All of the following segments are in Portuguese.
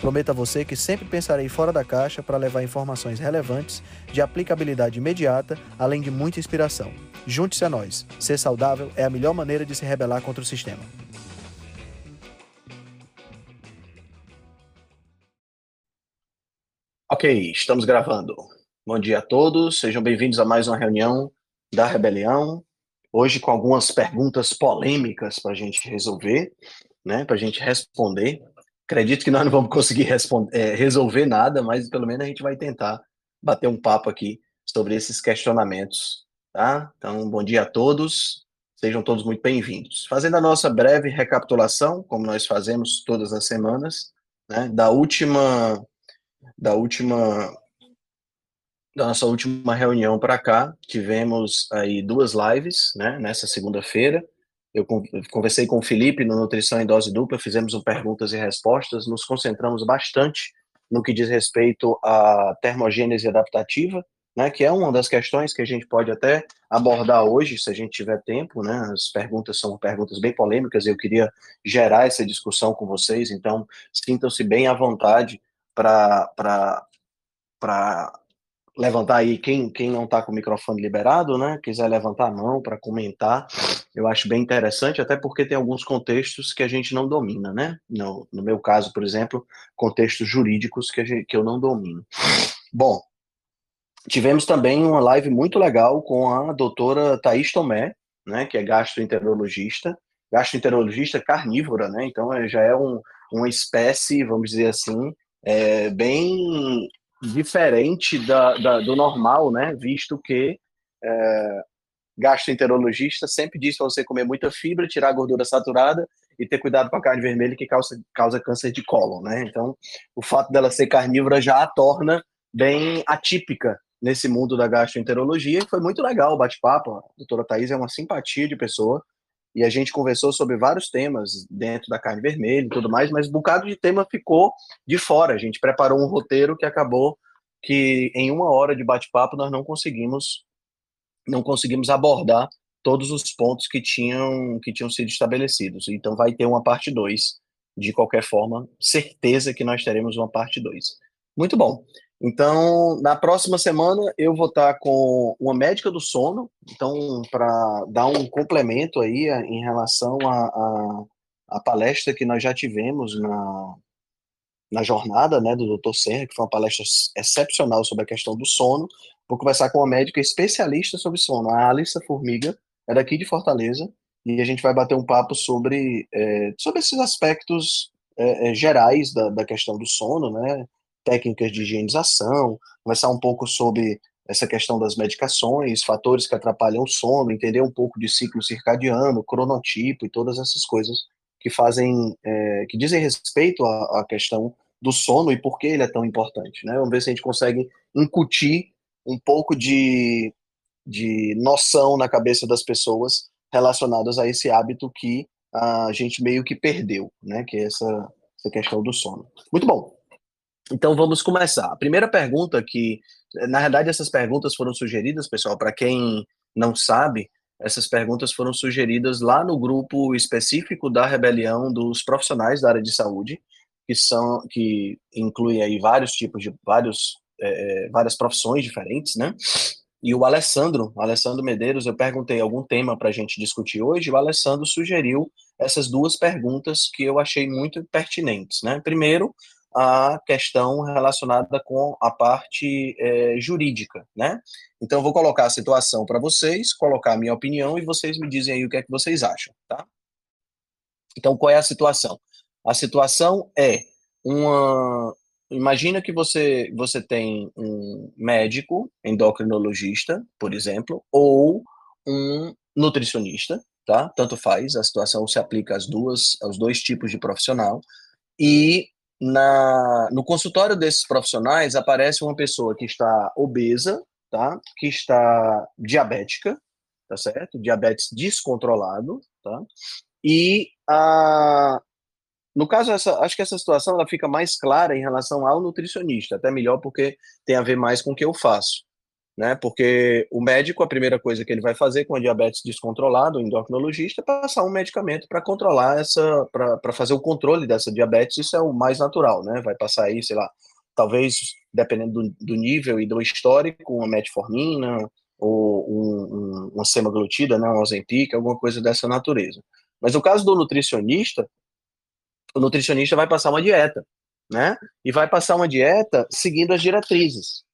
Prometo a você que sempre pensarei fora da caixa para levar informações relevantes, de aplicabilidade imediata, além de muita inspiração. Junte-se a nós. Ser saudável é a melhor maneira de se rebelar contra o sistema. Ok, estamos gravando. Bom dia a todos, sejam bem-vindos a mais uma reunião da Rebelião. Hoje com algumas perguntas polêmicas para a gente resolver, né, para a gente responder. Acredito que nós não vamos conseguir é, resolver nada, mas pelo menos a gente vai tentar bater um papo aqui sobre esses questionamentos, tá? Então, bom dia a todos, sejam todos muito bem-vindos. Fazendo a nossa breve recapitulação, como nós fazemos todas as semanas, né, da última, da última, da nossa última reunião para cá, tivemos aí duas lives, né, nessa segunda-feira, eu conversei com o Felipe no Nutrição em Dose Dupla, fizemos um perguntas e respostas, nos concentramos bastante no que diz respeito à termogênese adaptativa, né, que é uma das questões que a gente pode até abordar hoje, se a gente tiver tempo, né, as perguntas são perguntas bem polêmicas, e eu queria gerar essa discussão com vocês, então sintam-se bem à vontade para levantar aí, quem, quem não está com o microfone liberado, né, quiser levantar a mão para comentar, eu acho bem interessante, até porque tem alguns contextos que a gente não domina, né, no, no meu caso, por exemplo, contextos jurídicos que, gente, que eu não domino. Bom, tivemos também uma live muito legal com a doutora Thaís Tomé, né, que é gastroenterologista, gastroenterologista carnívora, né, então já é um, uma espécie, vamos dizer assim, é, bem diferente da, da, do normal, né? Visto que é, gastroenterologista sempre diz para você comer muita fibra, tirar a gordura saturada e ter cuidado com a carne vermelha que causa, causa câncer de cólon, né? Então, o fato dela ser carnívora já a torna bem atípica nesse mundo da gastroenterologia. Foi muito legal o bate-papo. A doutora Thais é uma simpatia de pessoa e a gente conversou sobre vários temas dentro da carne vermelha e tudo mais, mas um bocado de tema ficou de fora. A gente preparou um roteiro que acabou que em uma hora de bate-papo nós não conseguimos não conseguimos abordar todos os pontos que tinham que tinham sido estabelecidos. Então vai ter uma parte 2. De qualquer forma, certeza que nós teremos uma parte 2. Muito bom. Então, na próxima semana eu vou estar com uma médica do sono, então para dar um complemento aí em relação à palestra que nós já tivemos na, na jornada, né, do Dr. Serra, que foi uma palestra excepcional sobre a questão do sono. Vou conversar com uma médica especialista sobre sono, a Alissa Formiga, é daqui de Fortaleza, e a gente vai bater um papo sobre, é, sobre esses aspectos é, gerais da, da questão do sono, né, técnicas de higienização, conversar um pouco sobre essa questão das medicações, fatores que atrapalham o sono, entender um pouco de ciclo circadiano, cronotipo e todas essas coisas que fazem, é, que dizem respeito à, à, questão do sono e por que ele é tão importante, né? Vamos ver se a gente consegue incutir um pouco de, de noção na cabeça das pessoas relacionadas a esse hábito que a gente meio que perdeu, né? Que é essa, essa questão do sono. Muito bom. Então vamos começar. A primeira pergunta que, na verdade, essas perguntas foram sugeridas, pessoal, para quem não sabe, essas perguntas foram sugeridas lá no grupo específico da rebelião dos profissionais da área de saúde, que são que inclui aí vários tipos de vários é, várias profissões diferentes, né? E o Alessandro, Alessandro Medeiros, eu perguntei algum tema para a gente discutir hoje, o Alessandro sugeriu essas duas perguntas que eu achei muito pertinentes, né? Primeiro, a questão relacionada com a parte é, jurídica, né? Então, eu vou colocar a situação para vocês, colocar a minha opinião e vocês me dizem aí o que é que vocês acham, tá? Então, qual é a situação? A situação é uma. Imagina que você, você tem um médico, endocrinologista, por exemplo, ou um nutricionista, tá? Tanto faz, a situação se aplica às duas, aos dois tipos de profissional, e na, no consultório desses profissionais aparece uma pessoa que está obesa, tá? Que está diabética, tá certo? Diabetes descontrolado, tá? E a no caso essa, acho que essa situação ela fica mais clara em relação ao nutricionista, até melhor porque tem a ver mais com o que eu faço, né? Porque o médico a primeira coisa que ele vai fazer com a diabetes descontrolada, o endocrinologista, é passar um medicamento para controlar essa, para fazer o controle dessa diabetes, isso é o mais natural, né? Vai passar aí, sei lá, talvez dependendo do, do nível e do histórico, uma metformina ou um, um, uma semaglutida, né, um Ozempic, alguma coisa dessa natureza. Mas no caso do nutricionista, o nutricionista vai passar uma dieta, né? E vai passar uma dieta seguindo as diretrizes.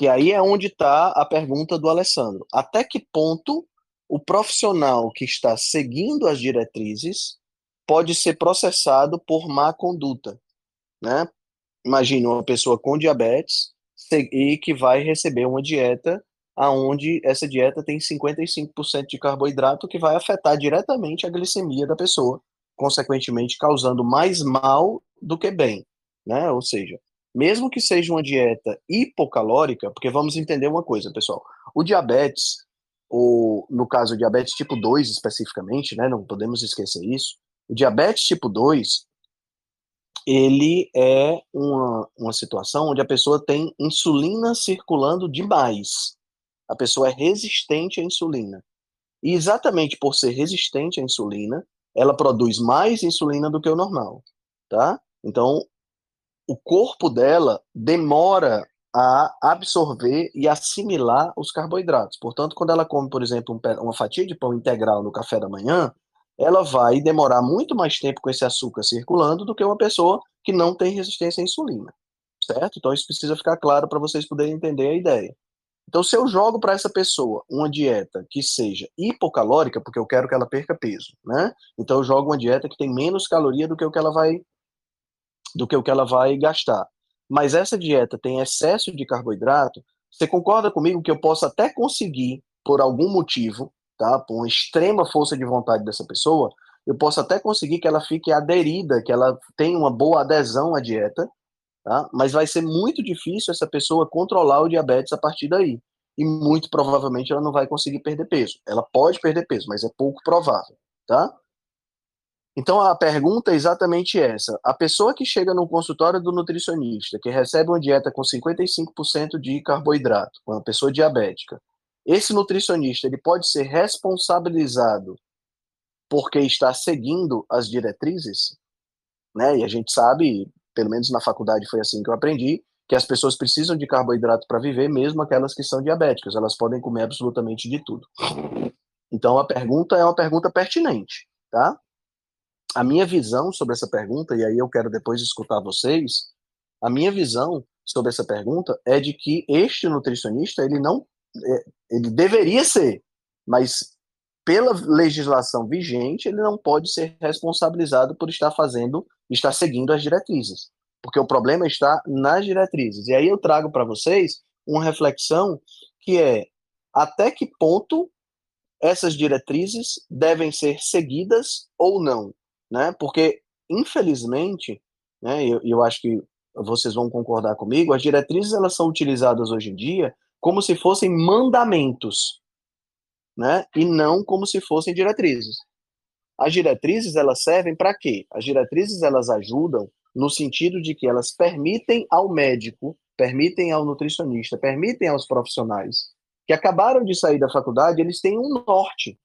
E aí é onde está a pergunta do Alessandro. Até que ponto o profissional que está seguindo as diretrizes pode ser processado por má conduta, né? Imagina uma pessoa com diabetes e que vai receber uma dieta aonde essa dieta tem 55% de carboidrato que vai afetar diretamente a glicemia da pessoa, consequentemente causando mais mal do que bem, né? Ou seja, mesmo que seja uma dieta hipocalórica, porque vamos entender uma coisa, pessoal, o diabetes, ou no caso o diabetes tipo 2 especificamente, né, não podemos esquecer isso, o diabetes tipo 2, ele é uma, uma situação onde a pessoa tem insulina circulando demais. A pessoa é resistente à insulina. E exatamente por ser resistente à insulina, ela produz mais insulina do que o normal, tá? Então, o corpo dela demora a absorver e assimilar os carboidratos. Portanto, quando ela come, por exemplo, um, uma fatia de pão integral no café da manhã, ela vai demorar muito mais tempo com esse açúcar circulando do que uma pessoa que não tem resistência à insulina, certo? Então isso precisa ficar claro para vocês poderem entender a ideia. Então, se eu jogo para essa pessoa uma dieta que seja hipocalórica, porque eu quero que ela perca peso, né? Então eu jogo uma dieta que tem menos caloria do que o que ela vai do que o que ela vai gastar. Mas essa dieta tem excesso de carboidrato, você concorda comigo que eu posso até conseguir por algum motivo tá? Por uma extrema força de vontade dessa pessoa, eu posso até conseguir que ela fique aderida, que ela tenha uma boa adesão à dieta, tá? Mas vai ser muito difícil essa pessoa controlar o diabetes a partir daí. E muito provavelmente ela não vai conseguir perder peso. Ela pode perder peso, mas é pouco provável, tá? Então a pergunta é exatamente essa. A pessoa que chega no consultório do nutricionista, que recebe uma dieta com 55% de carboidrato, uma pessoa diabética, esse nutricionista ele pode ser responsabilizado porque está seguindo as diretrizes, né? E a gente sabe, pelo menos na faculdade foi assim que eu aprendi, que as pessoas precisam de carboidrato para viver, mesmo aquelas que são diabéticas, elas podem comer absolutamente de tudo. Então a pergunta é uma pergunta pertinente, tá? A minha visão sobre essa pergunta, e aí eu quero depois escutar vocês, a minha visão sobre essa pergunta é de que este nutricionista, ele não é, ele deveria ser, mas pela legislação vigente, ele não pode ser responsabilizado por estar fazendo, estar seguindo as diretrizes, porque o problema está nas diretrizes. E aí eu trago para vocês uma reflexão que é até que ponto essas diretrizes devem ser seguidas ou não, né? Porque infelizmente, né, eu, eu acho que vocês vão concordar comigo, as diretrizes elas são utilizadas hoje em dia como se fossem mandamentos, né? E não como se fossem diretrizes. As diretrizes elas servem para quê? As diretrizes elas ajudam no sentido de que elas permitem ao médico, permitem ao nutricionista, permitem aos profissionais que acabaram de sair da faculdade, eles têm um norte.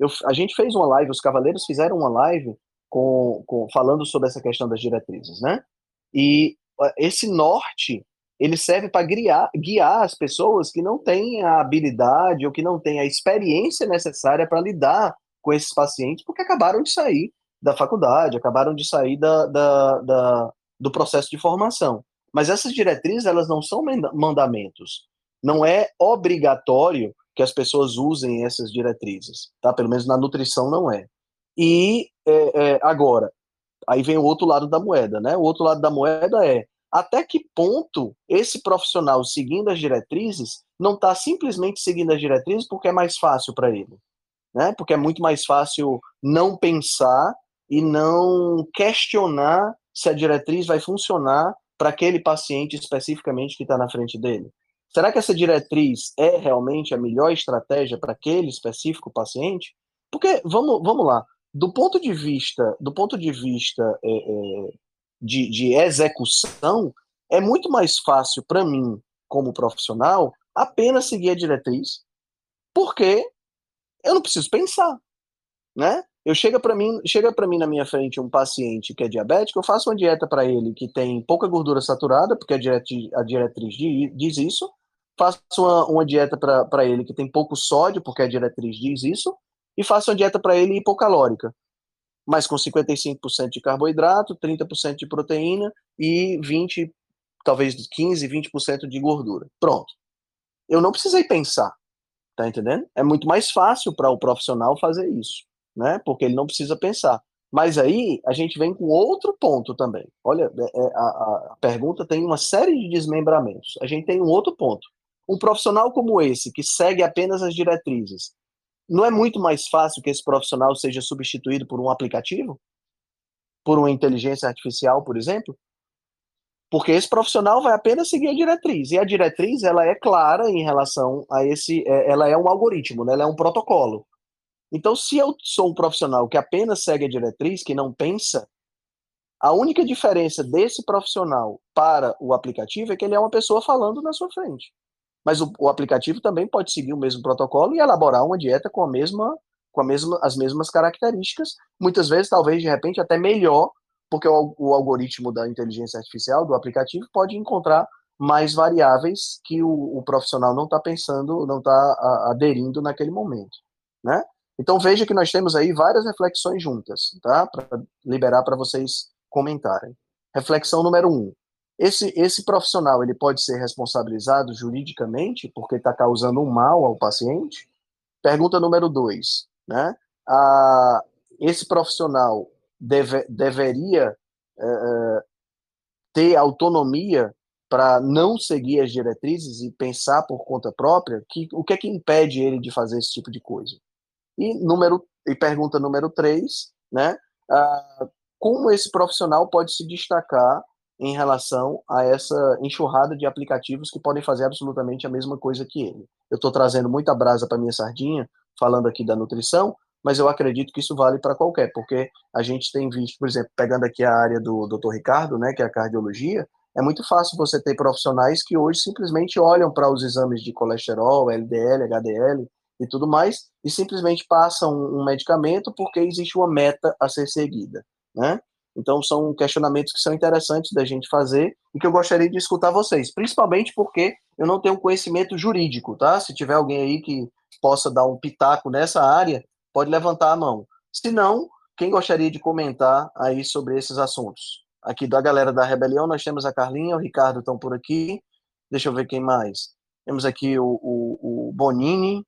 Eu, a gente fez uma live, os cavaleiros fizeram uma live com, com, falando sobre essa questão das diretrizes, né? E esse norte ele serve para guiar, guiar as pessoas que não têm a habilidade ou que não têm a experiência necessária para lidar com esses pacientes, porque acabaram de sair da faculdade, acabaram de sair da, da, da, do processo de formação. Mas essas diretrizes, elas não são mandamentos. Não é obrigatório que as pessoas usem essas diretrizes, tá? Pelo menos na nutrição não é. E é, é, agora, aí vem o outro lado da moeda, né? O outro lado da moeda é até que ponto esse profissional seguindo as diretrizes não está simplesmente seguindo as diretrizes porque é mais fácil para ele, né? Porque é muito mais fácil não pensar e não questionar se a diretriz vai funcionar para aquele paciente especificamente que está na frente dele. Será que essa diretriz é realmente a melhor estratégia para aquele específico paciente? Porque vamos, vamos lá, do ponto de vista, do ponto de vista é, é, de, de execução, é muito mais fácil para mim, como profissional, apenas seguir a diretriz, porque eu não preciso pensar, né? Eu chega para mim, chega para mim na minha frente um paciente que é diabético, eu faço uma dieta para ele que tem pouca gordura saturada, porque a diretriz, a diretriz diz isso, faço uma, uma dieta para ele que tem pouco sódio, porque a diretriz diz isso, e faço uma dieta para ele hipocalórica, mas com 55% de carboidrato, 30% de proteína e 20, talvez 15, 20% de gordura. Pronto. Eu não precisei pensar, tá entendendo? É muito mais fácil para o profissional fazer isso, né? Porque ele não precisa pensar. Mas aí a gente vem com outro ponto também. Olha, é, é, a, a pergunta tem uma série de desmembramentos. A gente tem um outro ponto. Um profissional como esse, que segue apenas as diretrizes, não é muito mais fácil que esse profissional seja substituído por um aplicativo? Por uma inteligência artificial, por exemplo? Porque esse profissional vai apenas seguir a diretriz. E a diretriz, ela é clara em relação a esse. É, ela é um algoritmo, né? ela é um protocolo. Então, se eu sou um profissional que apenas segue a diretriz, que não pensa, a única diferença desse profissional para o aplicativo é que ele é uma pessoa falando na sua frente. Mas o, o, aplicativo também pode seguir o mesmo protocolo e elaborar uma dieta com a mesma, com a mesma, as mesmas características, muitas vezes, talvez, de repente, até melhor, porque o, o algoritmo da inteligência artificial, do aplicativo, pode encontrar mais variáveis que o, o profissional não está pensando, não está aderindo naquele momento, né? Então veja que nós temos aí várias reflexões juntas, tá? Para liberar para vocês comentarem. Reflexão número um: esse, esse profissional ele pode ser responsabilizado juridicamente porque está causando um mal ao paciente? Pergunta número dois, né? A, esse profissional deve, deveria é ter autonomia para não seguir as diretrizes e pensar por conta própria? Que, o que é que impede ele de fazer esse tipo de coisa? E, número, e pergunta número três, né? Ah, como esse profissional pode se destacar em relação a essa enxurrada de aplicativos que podem fazer absolutamente a mesma coisa que ele. Eu estou trazendo muita brasa para minha sardinha, falando aqui da nutrição, mas eu acredito que isso vale para qualquer, porque a gente tem visto, por exemplo, pegando aqui a área do Dr. Ricardo, né, que é a cardiologia, é muito fácil você ter profissionais que hoje simplesmente olham para os exames de colesterol, LDL, HDL e tudo mais, e simplesmente passam um medicamento porque existe uma meta a ser seguida, né? Então, são questionamentos que são interessantes da gente fazer e que eu gostaria de escutar vocês, principalmente porque eu não tenho conhecimento jurídico, tá? Se tiver alguém aí que possa dar um pitaco nessa área, pode levantar a mão. Se não, quem gostaria de comentar aí sobre esses assuntos? Aqui da galera da Rebelião, nós temos a Carlinha, o Ricardo estão por aqui. Deixa eu ver quem mais. Temos aqui o, o, o Bonini.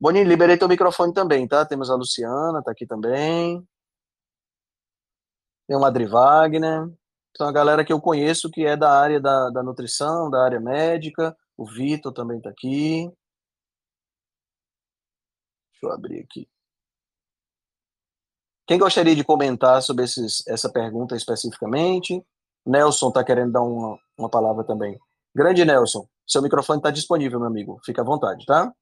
Bonini, liberei teu microfone também, tá? Temos a Luciana, tá aqui também tem o Adri Wagner, então a galera que eu conheço que é da área da, da nutrição, da área médica, o Vitor também está aqui. Deixa eu abrir aqui. Quem gostaria de comentar sobre esses, essa pergunta especificamente? Nelson está querendo dar uma, uma palavra também. Grande Nelson, seu microfone está disponível, meu amigo. Fica à vontade, tá?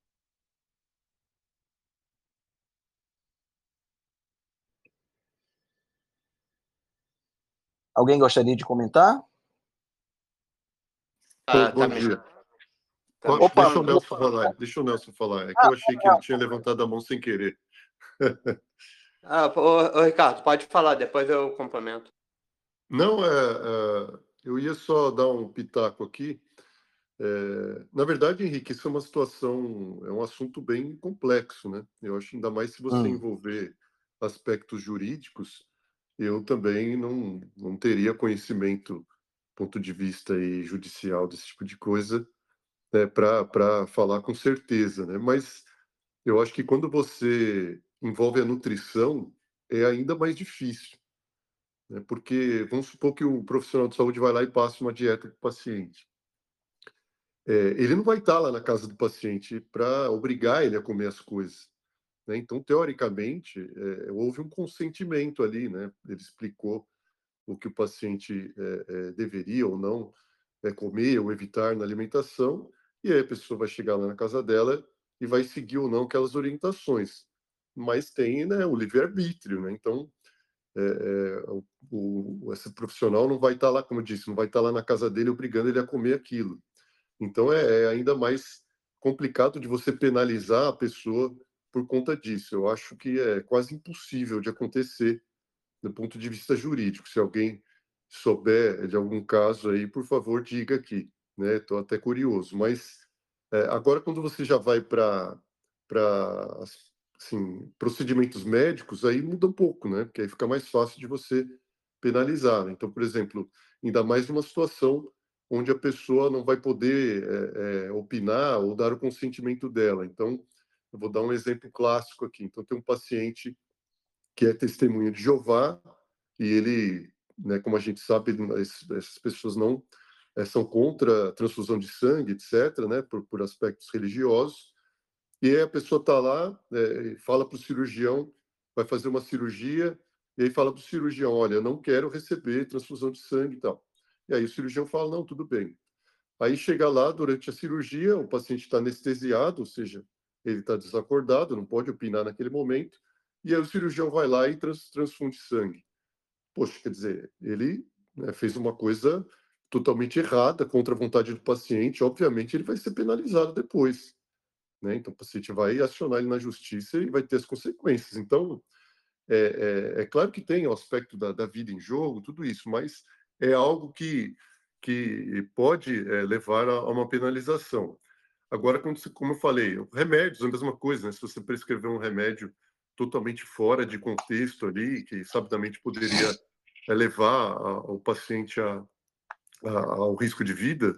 Alguém gostaria de comentar? Ah, bom, tá dia. Tá Opa, deixa o Nelson opa. falar. Deixa o Nelson falar. É que ah, eu achei que ele tinha levantado a mão sem querer. ah, ô, ô, Ricardo, pode falar, depois eu complemento. Não, é, é, eu ia só dar um pitaco aqui. É, na verdade, Henrique, isso é uma situação, é um assunto bem complexo, né? Eu acho ainda mais se você hum. envolver aspectos jurídicos, eu também não, não teria conhecimento, ponto de vista aí, judicial desse tipo de coisa, né, para falar com certeza, né? Mas eu acho que quando você envolve a nutrição, é ainda mais difícil, né? Porque vamos supor que o profissional de saúde vai lá e passa uma dieta para o paciente. É, ele não vai estar lá na casa do paciente para obrigar ele a comer as coisas. Né? Então, teoricamente, é, houve um consentimento ali, né? Ele explicou o que o paciente é, deveria ou não comer ou evitar na alimentação, e aí a pessoa vai chegar lá na casa dela e vai seguir ou não aquelas orientações. Mas tem né, o livre-arbítrio, né? Então, é, é, o, o, esse profissional não vai estar lá, como eu disse, não vai estar lá na casa dele obrigando ele a comer aquilo. Então, é, é ainda mais complicado de você penalizar a pessoa por conta disso. Eu acho que é quase impossível de acontecer do ponto de vista jurídico. Se alguém souber de algum caso aí, por favor, diga aqui. Estou né? até curioso. Mas é, agora, quando você já vai para assim, procedimentos médicos, aí muda um pouco, né? Porque aí fica mais fácil de você penalizar. Então, por exemplo, ainda mais numa situação onde a pessoa não vai poder é, é, opinar ou dar o consentimento dela. Então, eu vou dar um exemplo clássico aqui. Então, tem um paciente que é testemunha de Jeová e ele, né, como a gente sabe, essas pessoas não é, são contra a transfusão de sangue, etc., né, por, por aspectos religiosos. E aí a pessoa está lá, é, fala para o cirurgião, vai fazer uma cirurgia, e aí fala para o cirurgião, olha, não quero receber transfusão de sangue e tal. E aí o cirurgião fala, não, tudo bem. Aí chega lá, durante a cirurgia, o paciente está anestesiado, ou seja, ele está desacordado, não pode opinar naquele momento, e aí o cirurgião vai lá e trans, transfunde sangue. Poxa, quer dizer, ele né, fez uma coisa totalmente errada, contra a vontade do paciente, obviamente ele vai ser penalizado depois. Né? Então o paciente vai acionar ele na justiça e vai ter as consequências. Então, é, é, é claro que tem o aspecto da, da, vida em jogo, tudo isso, mas é algo que, que pode é, levar a, a uma penalização. Agora, como, como eu falei, remédios, a mesma coisa, né? Se você prescrever um remédio totalmente fora de contexto ali, que sabidamente poderia é, levar a, o paciente a, a, ao risco de vida,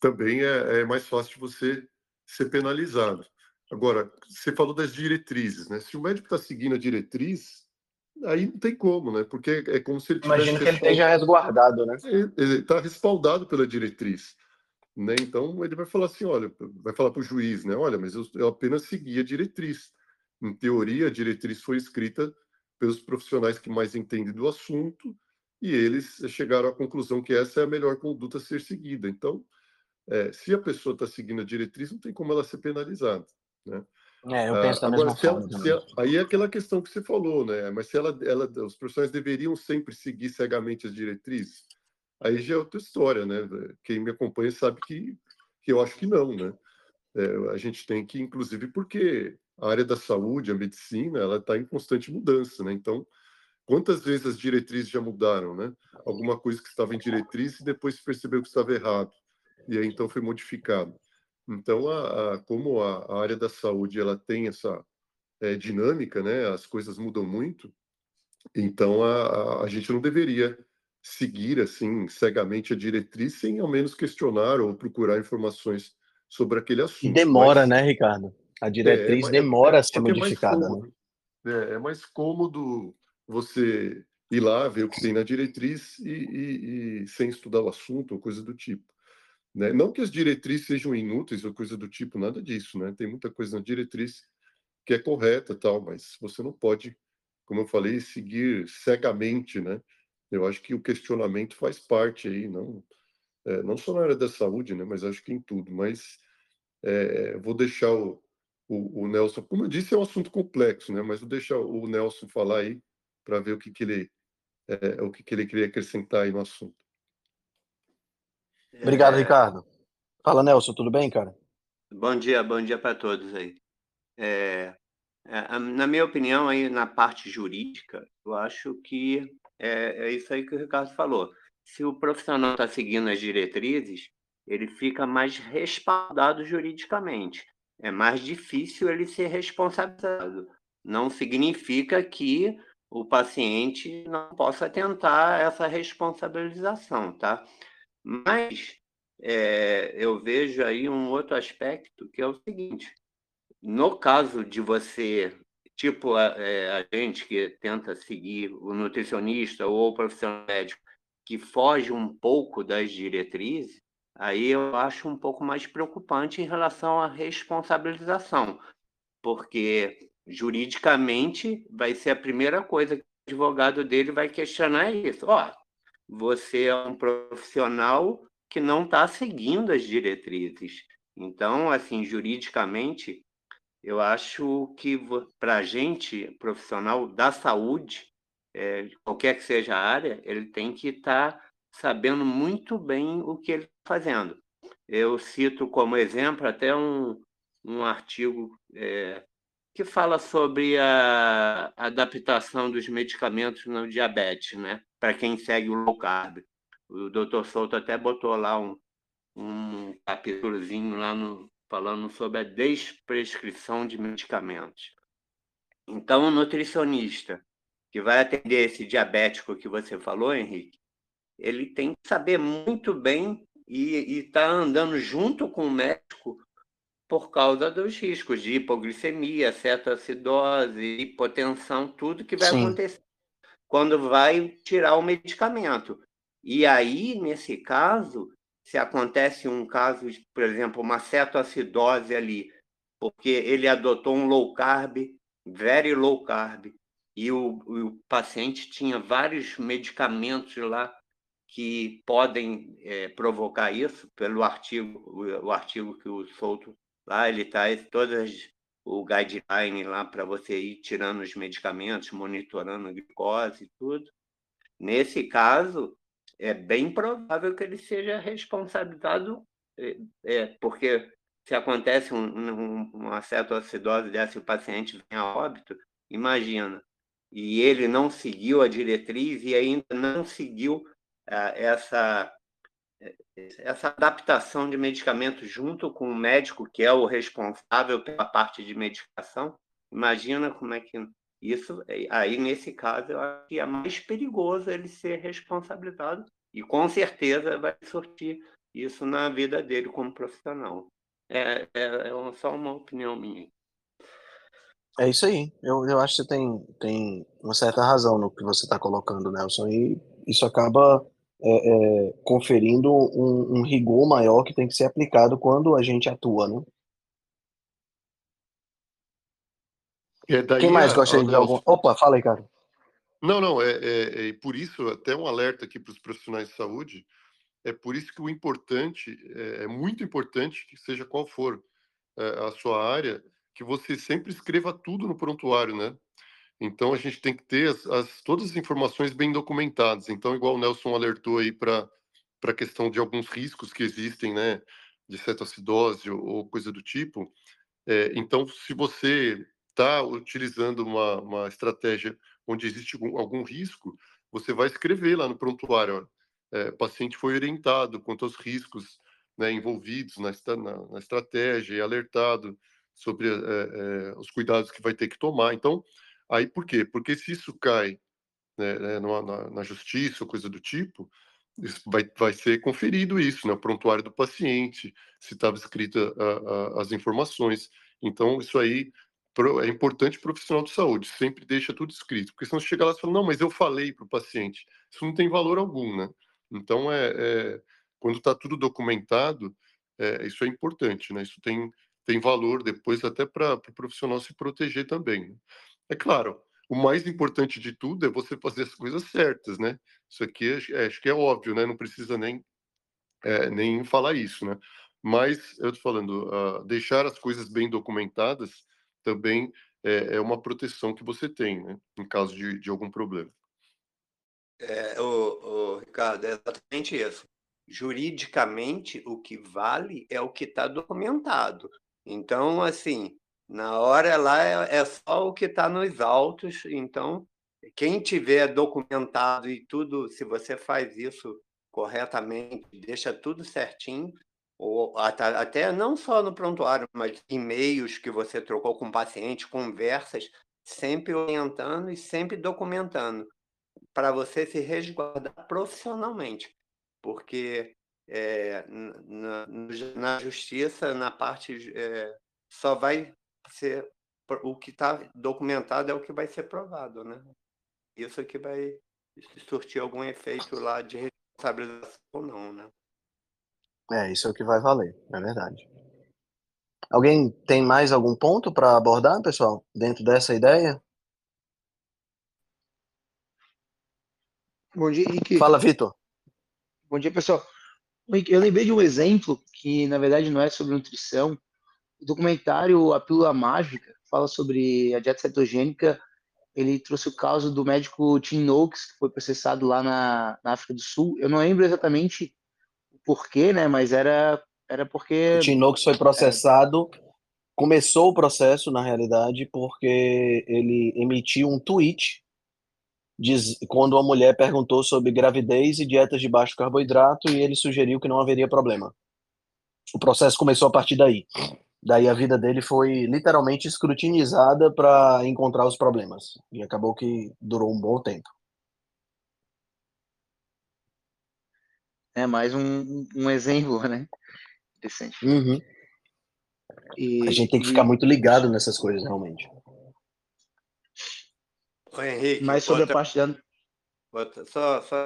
também é, é, mais fácil você ser penalizado. Agora, você falou das diretrizes, né? Se o médico está seguindo a diretriz, aí não tem como, né? Porque é como se ele. Imagina que ele esteja resguardado, né? Ele está respaldado pela diretriz. Né? Então ele vai falar assim, olha, vai falar para o juiz, né? Olha, mas eu, eu, apenas segui a diretriz. Em teoria, a diretriz foi escrita pelos profissionais que mais entendem do assunto e eles chegaram à conclusão que essa é a melhor conduta a ser seguida. Então, é, se a pessoa está seguindo a diretriz, não tem como ela ser penalizada, né? É, eu penso ah, da mesma forma. Ela, aí é aquela questão que você falou, né? Mas se ela, ela, os profissionais deveriam sempre seguir cegamente as diretrizes, aí já é outra história, né? Quem me acompanha sabe que, que eu acho que não, né? É, a gente tem que, inclusive, porque a área da saúde, a medicina, ela está em constante mudança, né? Então, quantas vezes as diretrizes já mudaram, né? Alguma coisa que estava em diretriz e depois se percebeu que estava errado e aí então foi modificado. Então, a, a como a, a, área da saúde ela tem essa é, dinâmica, né? As coisas mudam muito. Então, a, a gente não deveria seguir assim cegamente a diretriz sem ao menos questionar ou procurar informações sobre aquele assunto. E demora, Mas, né, Ricardo? A diretriz é, é demora é, a ser modificada. Né? É, é, mais cômodo você ir lá ver o que tem na diretriz e, e, e sem estudar o assunto ou coisa do tipo. Né? Não que as diretrizes sejam inúteis ou coisa do tipo, nada disso, né? Tem muita coisa na diretriz que é correta, tal, mas você não pode, como eu falei, seguir cegamente, né? Eu acho que o questionamento faz parte aí, não, é, não só na área da saúde, né, mas acho que em tudo. Mas é, vou deixar o, o, o, Nelson, como eu disse, é um assunto complexo, né? Mas vou deixar o Nelson falar aí para ver o que, que ele é, o que, que ele queria acrescentar aí no assunto. Obrigado, é... Ricardo. Fala, Nelson, tudo bem, cara? Bom dia, bom dia para todos aí. É, é, na minha opinião, aí na parte jurídica, eu acho que é, é isso aí que o Ricardo falou. Se o profissional está seguindo as diretrizes, ele fica mais respaldado juridicamente. É mais difícil ele ser responsabilizado. Não significa que o paciente não possa tentar essa responsabilização, tá? Mas é, eu vejo aí um outro aspecto que é o seguinte: no caso de você tipo a, é, a gente que tenta seguir o nutricionista ou o profissional médico que foge um pouco das diretrizes, aí eu acho um pouco mais preocupante em relação à responsabilização, porque juridicamente vai ser a primeira coisa que o advogado dele vai questionar isso. Ó, você é um profissional que não está seguindo as diretrizes. Então, assim, juridicamente, eu acho que para a gente, profissional da saúde, é, qualquer que seja a área, ele tem que estar tá sabendo muito bem o que ele está fazendo. Eu cito como exemplo até um, um artigo é, que fala sobre a adaptação dos medicamentos no diabetes, né? Para quem segue o low carb. O doutor Souto até botou lá um, um capítulozinho lá no, falando sobre a desprescrição de medicamentos. Então, o nutricionista que vai atender esse diabético que você falou, Henrique, ele tem que saber muito bem e estar tá andando junto com o médico por causa dos riscos de hipoglicemia, cetoacidose, hipotensão, tudo que vai Sim. acontecer quando vai tirar o medicamento. E aí, nesse caso, se acontece um caso, por exemplo, uma cetoacidose ali, porque ele adotou um low carb, very low carb, e o, o paciente tinha vários medicamentos lá que podem é, provocar isso, pelo artigo, o, o, artigo que o Souto lá, ele traz todas o guideline lá para você ir tirando os medicamentos, monitorando a glicose e tudo. Nesse caso, é bem provável que ele seja responsabilizado, é, é porque se acontece um, um, uma cetoacidose dessa e o paciente vem a óbito, imagina, e ele não seguiu a diretriz e ainda não seguiu ah, essa essa adaptação de medicamento junto com o médico que é o responsável pela parte de medicação, imagina como é que isso, é, aí, nesse caso, eu acho que é mais perigoso ele ser responsabilizado e, com certeza, vai surtir isso na vida dele como profissional. É, é, é só uma opinião minha. É isso aí. Eu, eu acho que tem, tem uma certa razão no que você está colocando, Nelson. E isso acaba é, é, conferindo um, um, rigor maior que tem que ser aplicado quando a gente atua, né? É, Quem mais gosta de algum? Opa, fala aí, cara. Não, não, é, é, é, por isso, até um alerta aqui para os profissionais de saúde, é por isso que o importante, é, é muito importante, que seja qual for é, a sua área, que você sempre escreva tudo no prontuário, né? Então a gente tem que ter as, as, todas as informações bem documentadas. Então, igual o Nelson alertou aí para a questão de alguns riscos que existem, né? De cetoacidose ou, ou coisa do tipo. É, então, se você está utilizando uma, uma estratégia onde existe algum, algum, risco, você vai escrever lá no prontuário. É, o paciente foi orientado quanto aos riscos né, envolvidos na, na, na, estratégia e alertado sobre é, é, os cuidados que vai ter que tomar. Então, aí por quê? Porque se isso cai né, né na, na, justiça ou coisa do tipo, vai, vai ser conferido isso, né, o prontuário do paciente, se estava escrita as informações. Então, isso aí é importante profissional de saúde, sempre deixa tudo escrito, porque senão você chega lá e fala, não, mas eu falei para o paciente, isso não tem valor algum, né? Então, é, é quando está tudo documentado, é, isso é importante, né? Isso tem, tem valor depois até para o pro profissional se proteger também. Né? É claro, o mais importante de tudo é você fazer as coisas certas, né? Isso aqui é, acho que é óbvio, né? Não precisa nem, é, nem falar isso, né? Mas eu estou falando, uh, deixar as coisas bem documentadas também é, é uma proteção que você tem, né, em caso de, de algum problema. É, o, o, Ricardo, é exatamente isso. Juridicamente, o que vale é o que está documentado. Então, assim, na hora lá é, é só o que está nos autos. Então, quem tiver documentado e tudo, se você faz isso corretamente, deixa tudo certinho, ou até não só no prontuário, mas e-mails que você trocou com o paciente, conversas, sempre orientando e sempre documentando, para você se resguardar profissionalmente, porque é, na, na, justiça, na parte, é, só vai ser o que está documentado é o que vai ser provado, né? Isso que vai surtir algum efeito lá de responsabilização ou não, né? É, isso é o que vai valer, é verdade. Alguém tem mais algum ponto para abordar, pessoal, dentro dessa ideia? Bom dia, Henrique. Fala, Vitor. Bom dia, pessoal. Eu lembrei de um exemplo que, na verdade, não é sobre nutrição. O documentário A Pílula Mágica fala sobre a dieta cetogênica. Ele trouxe o caso do médico Tim Noakes, que foi processado lá na, na África do Sul. Eu não lembro exatamente porquê, né? Mas era, era porque... O Noakes foi processado... É. Começou o processo, na realidade, porque ele emitiu um tweet diz, quando uma mulher perguntou sobre gravidez e dietas de baixo carboidrato e ele sugeriu que não haveria problema. O processo começou a partir daí. Daí a vida dele foi literalmente escrutinizada para encontrar os problemas. E acabou que durou um bom tempo. É mais um, um exemplo, né? Interessante. Uhum. E, a gente tem que e... ficar muito ligado nessas coisas, realmente. Oi, Henrique. Mas sobre outra, a parte da... outra, só, só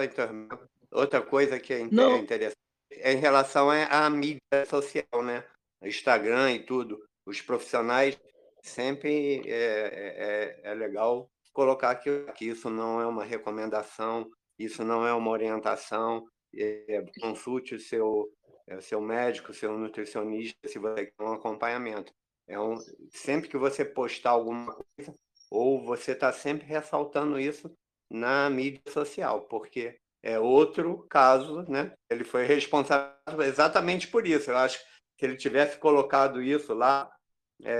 outra coisa que é, Não. interessante é em relação à mídia social, né? Instagram e tudo. Os profissionais sempre é, é, é legal colocar que, que isso não é uma recomendação, isso não é uma orientação. É, consulte o seu, é, seu médico, seu nutricionista, se você quer um acompanhamento. É um, sempre que você postar alguma coisa, ou você está sempre ressaltando isso na mídia social, porque é outro caso, né? Ele foi responsável exatamente por isso. Eu acho que se ele tivesse colocado isso lá, é,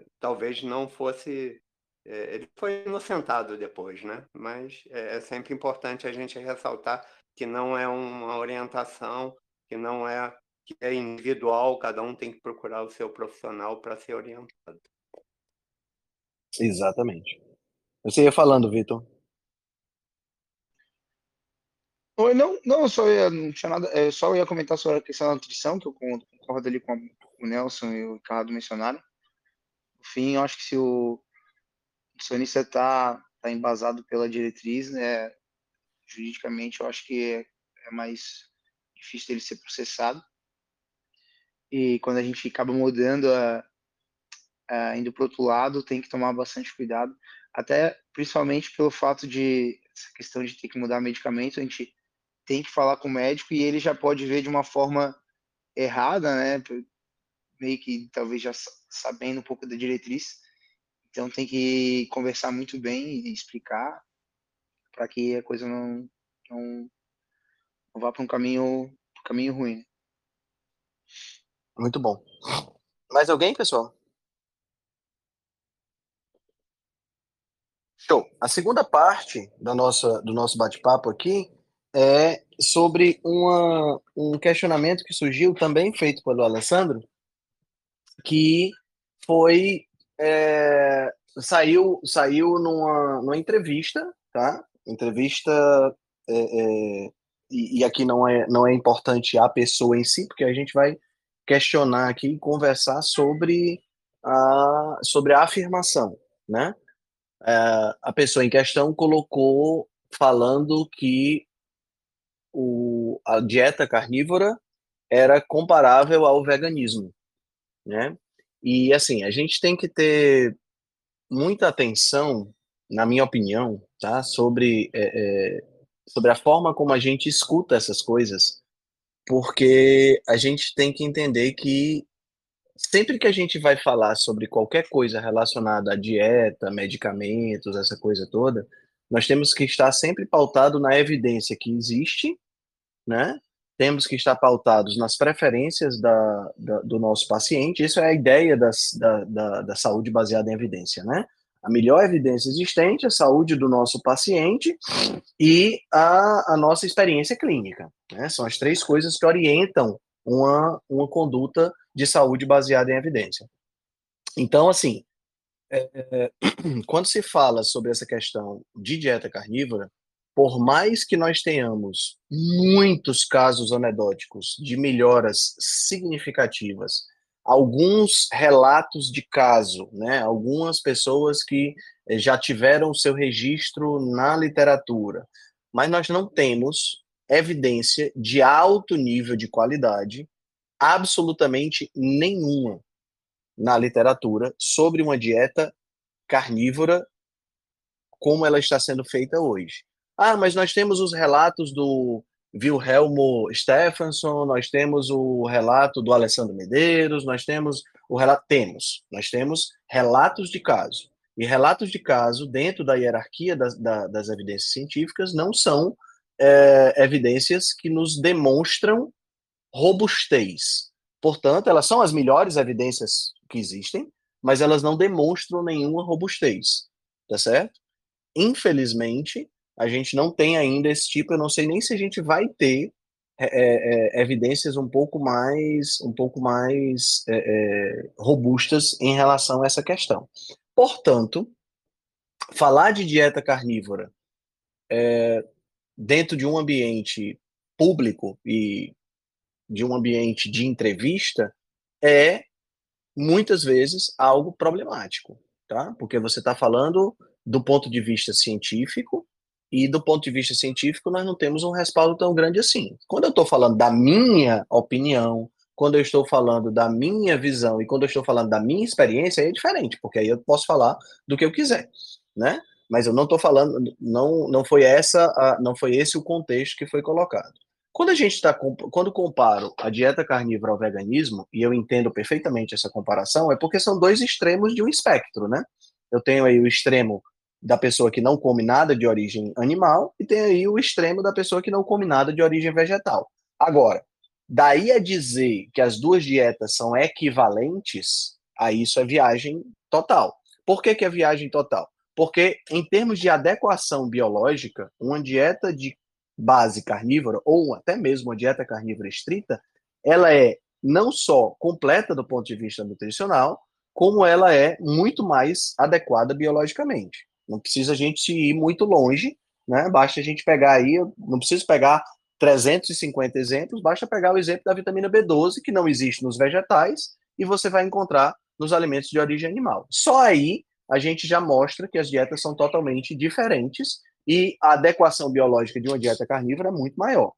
é, talvez não fosse. É, ele foi inocentado depois, né? Mas é, é sempre importante a gente ressaltar que não é uma orientação, que não é que é individual, cada um tem que procurar o seu profissional para ser orientado. Exatamente. Você ia falando, Vitor. Oi, não, não, só ia, não tinha nada, é, só ia comentar sobre a questão da nutrição, que eu concordo ali com o Nelson e o Ricardo mencionaram. No fim, eu acho que se o nutricionista está tá embasado pela diretriz, né, juridicamente, eu acho que é, é mais difícil dele ser processado. E quando a gente acaba mudando a, uh, indo para outro lado, tem que tomar bastante cuidado, até principalmente pelo fato de essa questão de ter que mudar medicamento, a gente tem que falar com o médico e ele já pode ver de uma forma errada, né? Meio que talvez já sabendo um pouco da diretriz. Então tem que conversar muito bem e explicar para que a coisa não, não, não vá para um caminho, um caminho ruim. Muito bom. Mais alguém, pessoal? Show. A segunda parte da nossa, do nosso bate-papo aqui é sobre uma, um questionamento que surgiu, também feito pelo Alessandro, que foi. É, saiu saiu numa, numa entrevista, tá? Entrevista. É, é, e, e, aqui não é, não é importante a pessoa em si, porque a gente vai questionar aqui e conversar sobre a, sobre a afirmação, né? É, a pessoa em questão colocou falando que o, a dieta carnívora era comparável ao veganismo, né? E assim, a gente tem que ter muita atenção, na minha opinião, tá? Sobre, é, é, sobre a forma como a gente escuta essas coisas, porque a gente tem que entender que sempre que a gente vai falar sobre qualquer coisa relacionada à dieta, medicamentos, essa coisa toda, nós temos que estar sempre pautado na evidência que existe, né? Temos que estar pautados nas preferências da, da do nosso paciente. Isso é a ideia das, da, da, da saúde baseada em evidência, né? A melhor evidência existente, a saúde do nosso paciente e a, a nossa experiência clínica. Né? São as três coisas que orientam uma, uma conduta de saúde baseada em evidência. Então, assim, é, é, quando se fala sobre essa questão de dieta carnívora, por mais que nós tenhamos muitos casos anedóticos de melhoras significativas, alguns relatos de caso, né, algumas pessoas que eh, já tiveram seu registro na literatura, mas nós não temos evidência de alto nível de qualidade absolutamente nenhuma na literatura sobre uma dieta carnívora como ela está sendo feita hoje. Ah, mas nós temos os relatos do Wilhelmo Stephenson, nós temos o relato do Alessandro Medeiros, nós temos o relato temos, nós temos relatos de caso. E relatos de caso, dentro da hierarquia das, da, das evidências científicas, não são é, evidências que nos demonstram robustez. Portanto, elas são as melhores evidências que existem, mas elas não demonstram nenhuma robustez, tá certo? Infelizmente, a gente não tem ainda esse tipo, eu não sei nem se a gente vai ter é, é, é evidências um pouco mais, um pouco mais é, é, robustas em relação a essa questão. Portanto, falar de dieta carnívora dentro de um ambiente público e de um ambiente de entrevista é muitas vezes algo problemático, tá? Porque você está falando do ponto de vista científico e do ponto de vista científico nós não temos um respaldo tão grande assim. Quando eu estou falando da minha opinião, quando eu estou falando da minha visão e quando eu estou falando da minha experiência, aí é diferente, porque aí eu posso falar do que eu quiser, né? Mas eu não estou falando, não, não foi essa, a, não foi esse o contexto que foi colocado. Quando a gente está, quando comparo a dieta carnívora ao veganismo, e eu entendo perfeitamente essa comparação, é porque são dois extremos de um espectro, né? Eu tenho aí o extremo da pessoa que não come nada de origem animal e tem aí o extremo da pessoa que não come nada de origem vegetal. Agora, Daí a dizer que as duas dietas são equivalentes, aí isso é viagem total. Por que, que é viagem total? Porque, em termos de adequação biológica, uma dieta de base carnívora, ou até mesmo uma dieta carnívora estrita, ela é não só completa do ponto de vista nutricional, como ela é muito mais adequada biologicamente. Não precisa a gente ir muito longe, né? Basta a gente pegar aí, não preciso pegar 350 exemplos, basta pegar o exemplo da vitamina B12, que não existe nos vegetais, e você vai encontrar nos alimentos de origem animal. Só aí a gente já mostra que as dietas são totalmente diferentes e a adequação biológica de uma dieta carnívora é muito maior.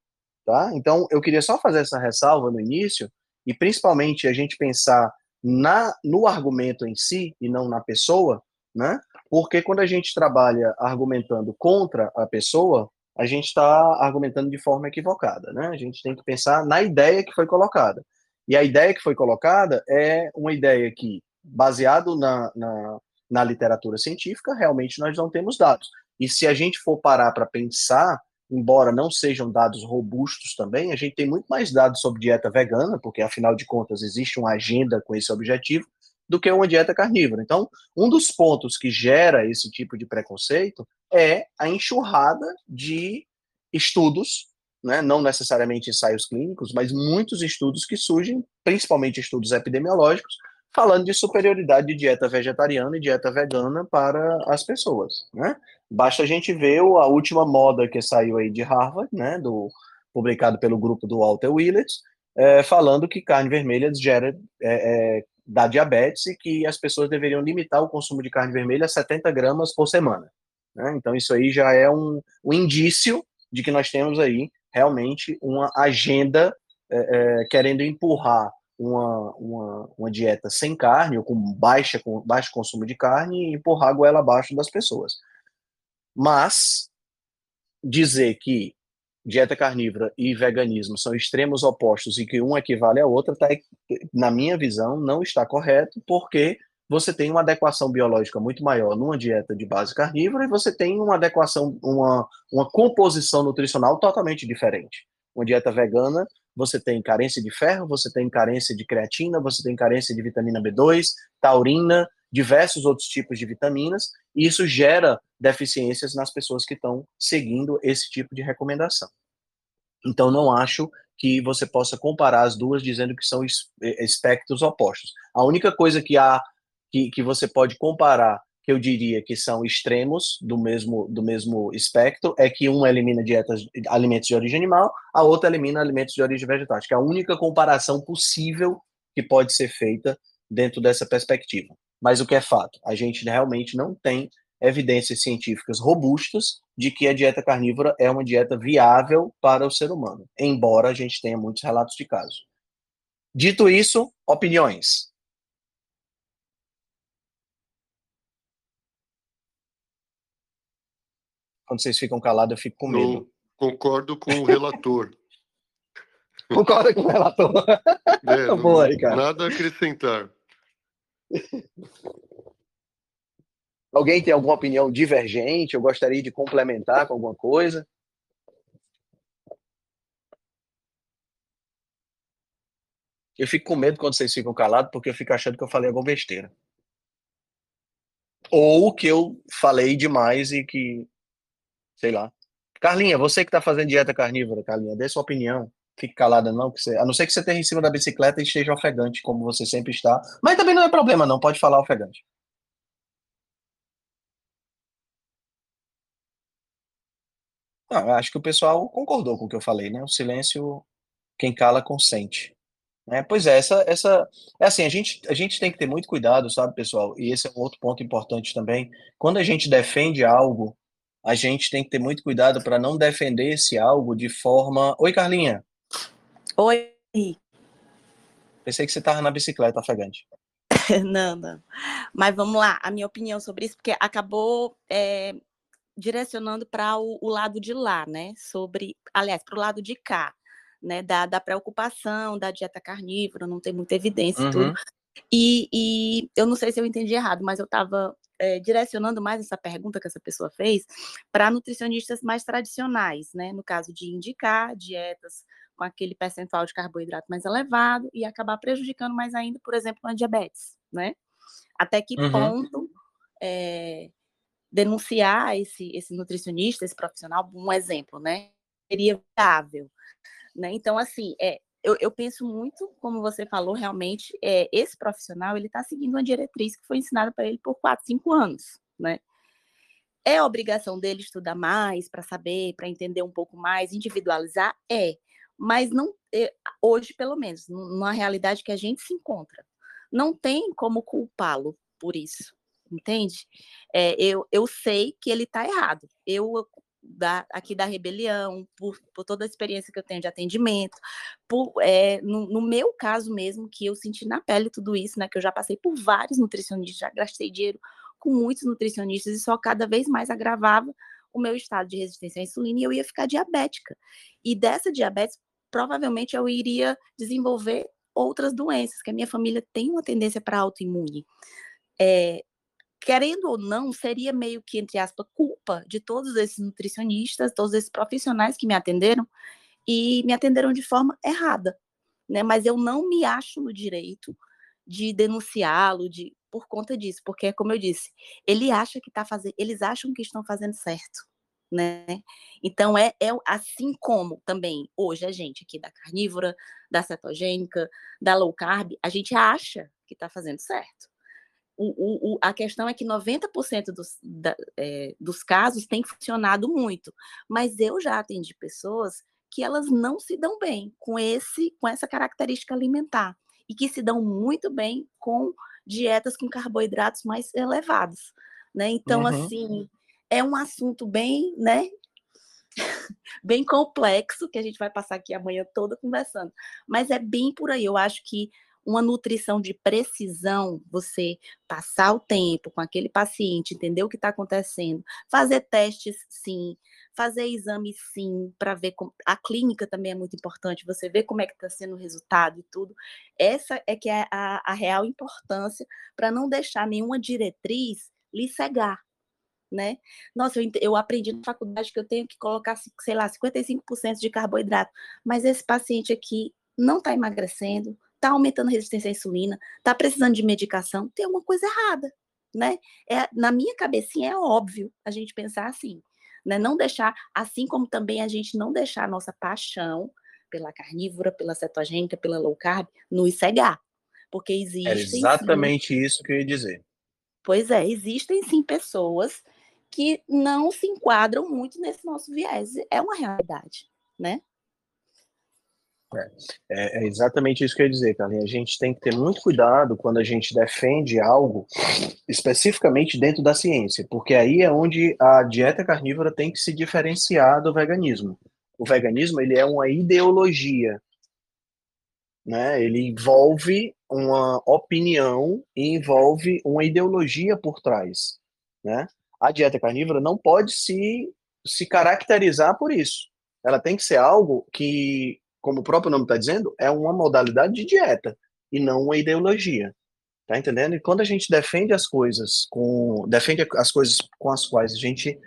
Tá? Então, eu queria só fazer essa ressalva no início, e principalmente a gente pensar na, no argumento em si e não na pessoa, né? Porque quando a gente trabalha argumentando contra a pessoa, a gente está argumentando de forma equivocada, né? A gente tem que pensar na ideia que foi colocada. E a ideia que foi colocada é uma ideia que, baseado na, na, na literatura científica, realmente nós não temos dados. E se a gente for parar para pensar, embora não sejam dados robustos também, a gente tem muito mais dados sobre dieta vegana, porque afinal de contas existe uma agenda com esse objetivo, do que uma dieta carnívora. Então, um dos pontos que gera esse tipo de preconceito é a enxurrada de estudos, né, não necessariamente ensaios clínicos, mas muitos estudos que surgem, principalmente estudos epidemiológicos, falando de superioridade de dieta vegetariana e dieta vegana para as pessoas, né? Basta a gente ver a última moda que saiu aí de Harvard, né, do, publicado pelo grupo do Walter Willett, é, falando que carne vermelha gera é, é, dá diabetes e que as pessoas deveriam limitar o consumo de carne vermelha a 70 gramas por semana. Né? Então, isso aí já é um, um, indício de que nós temos aí realmente uma agenda é, é, querendo empurrar uma, uma, uma, dieta sem carne ou com, baixa, com baixo consumo de carne e empurrar a goela abaixo das pessoas. Mas dizer que dieta carnívora e veganismo são extremos opostos e que um equivale ao outro, tá, na minha visão, não está correto, porque você tem uma adequação biológica muito maior numa dieta de base carnívora e você tem uma adequação, uma, uma composição nutricional totalmente diferente. Uma dieta vegana, você tem carência de ferro, você tem carência de creatina, você tem carência de vitamina B2, taurina, diversos outros tipos de vitaminas, e isso gera deficiências nas pessoas que estão seguindo esse tipo de recomendação. Então, não acho que você possa comparar as duas dizendo que são espectros opostos. A única coisa que há que, que você pode comparar, que eu diria que são extremos do mesmo, do mesmo espectro, é que uma elimina dietas, alimentos de origem animal, a outra elimina alimentos de origem vegetal. Acho que é a única comparação possível que pode ser feita dentro dessa perspectiva. Mas o que é fato? A gente realmente não tem evidências científicas robustas de que a dieta carnívora é uma dieta viável para o ser humano, embora a gente tenha muitos relatos de casos. Dito isso, opiniões. quando vocês ficam calados, eu fico com medo. Concordo com o relator. Concordo com o relator. É, não, Boa, Ricardo. nada a acrescentar. Alguém tem alguma opinião divergente? Eu gostaria de complementar com alguma coisa? Eu fico com medo quando vocês ficam calados, porque eu fico achando que eu falei alguma besteira. Ou que eu falei demais e que. Sei lá. Carlinha, você que está fazendo dieta carnívora, Carlinha, dê sua opinião. Fique calada, não, que você, a não ser que você esteja em cima da bicicleta e esteja ofegante, como você sempre está. Mas também não é problema, não. Pode falar ofegante. Não, eu acho que o pessoal concordou com o que eu falei, né? O silêncio, quem cala, consente. Né? Pois é, essa, essa, é assim, a gente, a gente tem que ter muito cuidado, sabe, pessoal? E esse é um outro ponto importante também. Quando a gente defende algo, a gente tem que ter muito cuidado para não defender esse algo de forma. Oi, Carlinha. Oi. Pensei que você estava na bicicleta, ofegante. não, não. Mas vamos lá, a minha opinião sobre isso, porque acabou é, direcionando para o, o, lado de lá, né? Sobre, aliás, para o lado de cá, né? Da, da preocupação da dieta carnívora, não tem muita evidência Uhum. e tudo. E, e eu não sei se eu entendi errado, mas eu estava direcionando mais essa pergunta que essa pessoa fez para nutricionistas mais tradicionais, né? No caso de indicar dietas com aquele percentual de carboidrato mais elevado e acabar prejudicando mais ainda, por exemplo, a diabetes, né? Até que Uhum. ponto é, denunciar esse, esse nutricionista, esse profissional, um exemplo, né? Seria viável, né? Então, assim, é, eu, eu penso muito, como você falou, realmente, é, esse profissional, ele está seguindo uma diretriz que foi ensinada para ele por 4, 5 anos, né? É obrigação dele estudar mais para saber, para entender um pouco mais, individualizar? É. Mas não, é, hoje, pelo menos, numa realidade que a gente se encontra, não tem como culpá-lo por isso, entende? É, eu, eu sei que ele está errado. Eu, da, aqui da rebelião, por, por, toda a experiência que eu tenho de atendimento, por, é, no, no, meu caso mesmo, que eu senti na pele tudo isso, né? Que eu já passei por vários nutricionistas, já gastei dinheiro com muitos nutricionistas e só cada vez mais agravava o meu estado de resistência à insulina e eu ia ficar diabética. E dessa diabetes, provavelmente eu iria desenvolver outras doenças, que a minha família tem uma tendência para autoimune. É, querendo ou não, seria meio que, entre aspas, culpa de todos esses nutricionistas, todos esses profissionais que me atenderam e me atenderam de forma errada, né? Mas eu não me acho no direito de denunciá-lo de por conta disso, porque como eu disse, ele acha que está fazendo, eles acham que estão fazendo certo, né? Então é, é assim como também hoje a gente aqui da carnívora, da cetogênica, da low carb, a gente acha que está fazendo certo. O, o, a questão é que 90% dos, da, é, dos casos tem funcionado muito, mas eu já atendi pessoas que elas não se dão bem com esse com essa característica alimentar e que se dão muito bem com dietas com carboidratos mais elevados, né? Então, uhum. assim, é um assunto bem, né? bem complexo que a gente vai passar aqui amanhã toda conversando, mas é bem por aí. Eu acho que uma nutrição de precisão, você passar o tempo com aquele paciente, entender o que está acontecendo, fazer testes, sim, fazer exames, sim, para ver como... a clínica também é muito importante, você ver como é que está sendo o resultado e tudo. Essa é que é a, a real importância para não deixar nenhuma diretriz lhe cegar. Né? Nossa, eu, eu aprendi na faculdade que eu tenho que colocar, sei lá, 55% de carboidrato, mas esse paciente aqui não está emagrecendo, está aumentando a resistência à insulina, está precisando de medicação, tem alguma coisa errada, né? É, na minha cabecinha é óbvio a gente pensar assim, né? Não deixar, assim como também a gente não deixar a nossa paixão pela carnívora, pela cetogênica, pela low carb, nos cegar, porque existe. Era exatamente sim, isso que eu ia dizer. Pois é, existem sim pessoas que não se enquadram muito nesse nosso viés, é uma realidade, né? É, é, exatamente isso que eu ia dizer, Carlinhos. A gente tem que ter muito cuidado quando a gente defende algo especificamente dentro da ciência, porque aí é onde a dieta carnívora tem que se diferenciar do veganismo. O veganismo ele é uma ideologia, né? Ele envolve uma opinião e envolve uma ideologia por trás, né? A dieta carnívora não pode se se caracterizar por isso. ela tem que ser algo que, como o próprio nome está dizendo, é uma modalidade de dieta e não uma ideologia. Tá entendendo? E quando a gente defende as coisas com defende as coisas com as quais a gente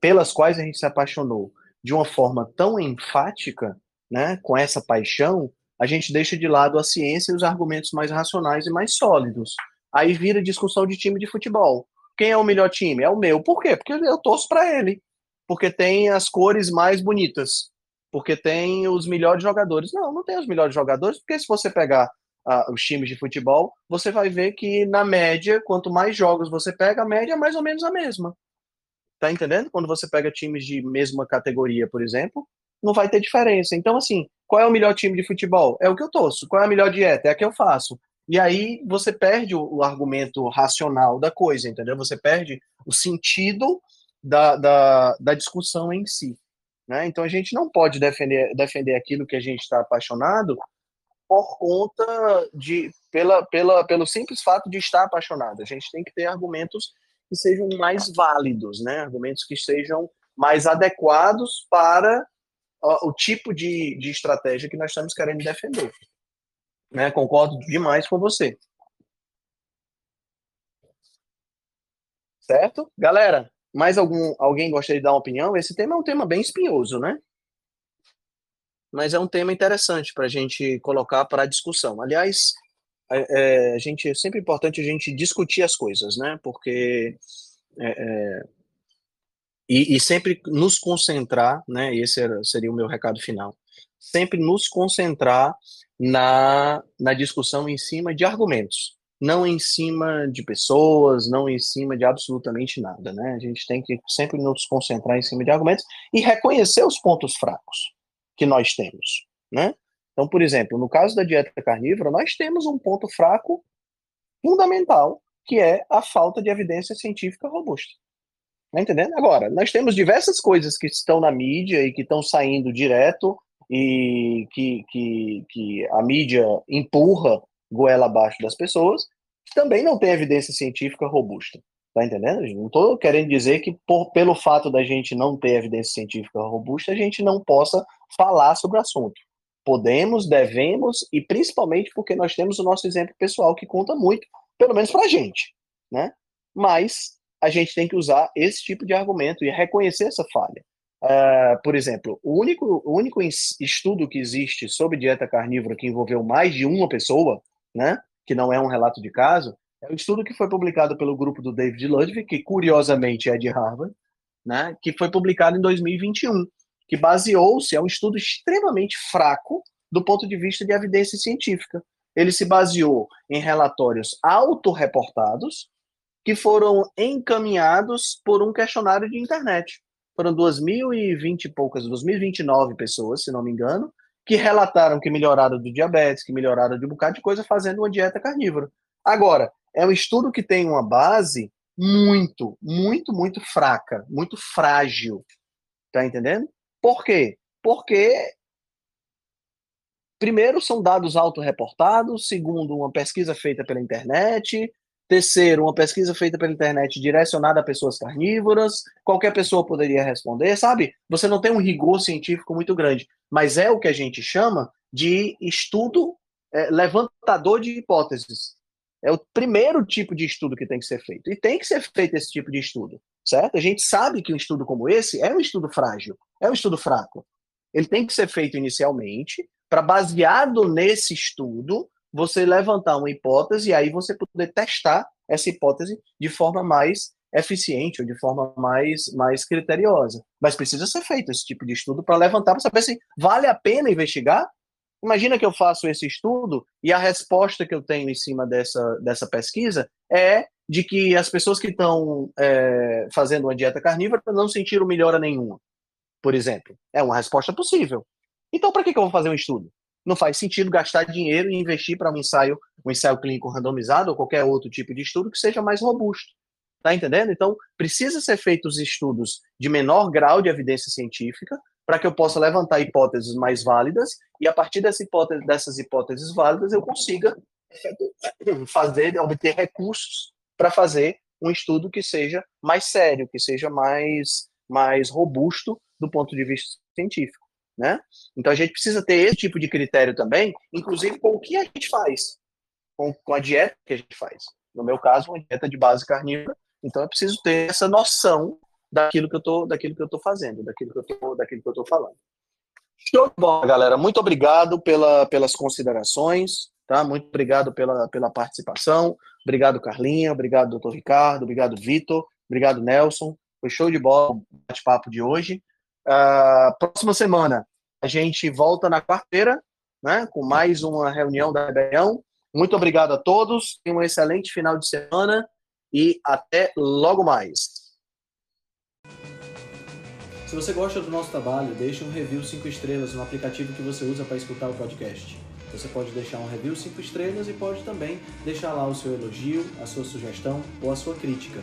pelas quais a gente se apaixonou de uma forma tão enfática, né, com essa paixão, a gente deixa de lado a ciência e os argumentos mais racionais e mais sólidos. Aí vira discussão de time de futebol. Quem é o melhor time? É o meu. Por quê? Porque eu torço para ele. Porque tem as cores mais bonitas. Porque tem os melhores jogadores. Não, não tem os melhores jogadores, porque se você pegar uh, os times de futebol, você vai ver que, na média, quanto mais jogos você pega, a média é mais ou menos a mesma. Tá entendendo? Quando você pega times de mesma categoria, por exemplo, não vai ter diferença. Então, assim, qual é o melhor time de futebol? É o que eu torço. Qual é a melhor dieta? É a que eu faço. E aí você perde o, o argumento racional da coisa, entendeu? Você perde o sentido da, da, da discussão em si. Né? Então a gente não pode defender, defender aquilo que a gente está apaixonado por conta de pela, pela, pelo simples fato de estar apaixonado. A gente tem que ter argumentos que sejam mais válidos, né? Argumentos que sejam mais adequados para o tipo de, de estratégia que nós estamos querendo defender. Né? Concordo demais com você. Certo? Galera, mais algum, alguém gostaria de dar uma opinião? Esse tema é um tema bem espinhoso, né? mas é um tema interessante para a gente colocar para discussão. Aliás, é, é, a gente é sempre importante a gente discutir as coisas, né? Porque é, é, e, e, sempre nos concentrar, né? Esse era, seria o meu recado final. Sempre nos concentrar na, na discussão em cima de argumentos, não em cima de pessoas, não em cima de absolutamente nada, né? A gente tem que sempre nos concentrar em cima de argumentos e reconhecer os pontos fracos que nós temos, né? Então, por exemplo, no caso da dieta carnívora, nós temos um ponto fraco fundamental, que é a falta de evidência científica robusta. Tá entendendo? Agora, nós temos diversas coisas que estão na mídia e que estão saindo direto e que, que, que a mídia empurra goela abaixo das pessoas, que também não tem evidência científica robusta. Tá entendendo? Não estou querendo dizer que por, pelo fato da gente não ter evidência científica robusta, a gente não possa falar sobre o assunto. Podemos, devemos, e principalmente porque nós temos o nosso exemplo pessoal que conta muito, pelo menos para a gente, né? Mas a gente tem que usar esse tipo de argumento e reconhecer essa falha. Uh, por exemplo, o único, o único estudo que existe sobre dieta carnívora que envolveu mais de uma pessoa, né, que não é um relato de caso, é um estudo que foi publicado pelo grupo do David Ludwig, que curiosamente é de Harvard, né, que foi publicado em 2021, que baseou-se, é um estudo extremamente fraco do ponto de vista de evidência científica. Ele se baseou em relatórios autorreportados que foram encaminhados por um questionário de internet. Foram 2.020 e poucas, 2.029 pessoas, se não me engano, que relataram que melhoraram do diabetes, que melhoraram de um bocado de coisa fazendo uma dieta carnívora. Agora, é um estudo que tem uma base muito, muito, muito fraca, muito frágil. Tá entendendo? Por quê? Porque primeiro são dados autorreportados, segundo uma pesquisa feita pela internet, terceiro uma pesquisa feita pela internet direcionada a pessoas carnívoras, qualquer pessoa poderia responder, sabe? Você não tem um rigor científico muito grande, mas é o que a gente chama de estudo é, levantador de hipóteses. É o primeiro tipo de estudo que tem que ser feito. E tem que ser feito esse tipo de estudo, certo? A gente sabe que um estudo como esse é um estudo frágil, é um estudo fraco. Ele tem que ser feito inicialmente, para baseado nesse estudo, você levantar uma hipótese e aí você poder testar essa hipótese de forma mais eficiente ou de forma mais, mais criteriosa. Mas precisa ser feito esse tipo de estudo para levantar, para saber se vale a pena investigar Imagina que eu faço esse estudo e a resposta que eu tenho em cima dessa, dessa pesquisa é de que as pessoas que estão é, fazendo uma dieta carnívora não sentiram melhora nenhuma, por exemplo. É uma resposta possível. Então, para que, que eu vou fazer um estudo? Não faz sentido gastar dinheiro e investir para um ensaio, um ensaio clínico randomizado ou qualquer outro tipo de estudo que seja mais robusto. Tá entendendo? Então, precisa ser feitos estudos de menor grau de evidência científica para que eu possa levantar hipóteses mais válidas e a partir dessa hipótese, dessas hipóteses válidas eu consiga fazer, obter recursos para fazer um estudo que seja mais sério, que seja mais, mais robusto do ponto de vista científico, né? Então a gente precisa ter esse tipo de critério também, inclusive com o que a gente faz, com, com a dieta que a gente faz. No meu caso, uma dieta de base carnívora, então eu preciso ter essa noção daquilo que eu tô, daquilo que eu tô fazendo, daquilo que eu tô, daquilo que eu tô falando. Show de bola, galera. Muito obrigado pela, pelas considerações, tá? Muito obrigado pela, pela participação. Obrigado, Carlinha. Obrigado, doutor Ricardo. Obrigado, Vitor. Obrigado, Nelson. Foi show de bola o bate-papo de hoje. Uh, próxima semana, a gente volta na quarta-feira, né? Com mais uma reunião da Rebelião. Muito obrigado a todos. Tenham um excelente final de semana e até logo mais. Se você gosta do nosso trabalho, deixe um review 5 estrelas no aplicativo que você usa para escutar o podcast. Você pode deixar um review 5 estrelas e pode também deixar lá o seu elogio, a sua sugestão ou a sua crítica.